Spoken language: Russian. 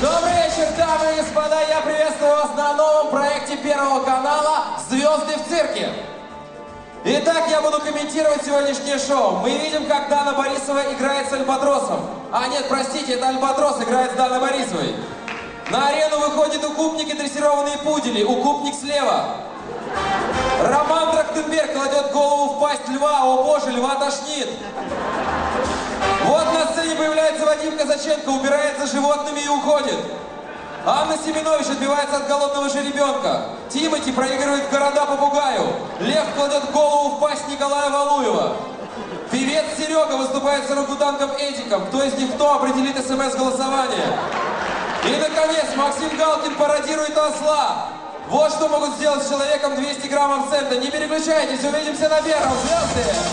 Добрый вечер, дамы и господа! Я приветствую вас на новом проекте Первого канала «Звезды в цирке». Итак, я буду комментировать сегодняшнее шоу. Мы видим, как Дана Борисова играет с Альбатросом. А нет, простите, это Альбатрос играет с Даной Борисовой. На арену выходит укупник и дрессированные пудели. Укупник слева. Роман Трахтенберг кладет голову в пасть льва. О боже, льва тошнит. Вадим Казаченко, убирает за животными и уходит. Анна Семенович отбивается от голодного жеребенка. Тимати проигрывает города попугаю. Лев кладет голову в пасть Николая Валуева. Певец Серега выступает с орангутангом Эдиком. Кто из них кто определит смс-голосование. И, наконец, Максим Галкин пародирует осла. Вот что могут сделать с человеком 200 граммов цента. Не переключайтесь, увидимся на первом. Звезды!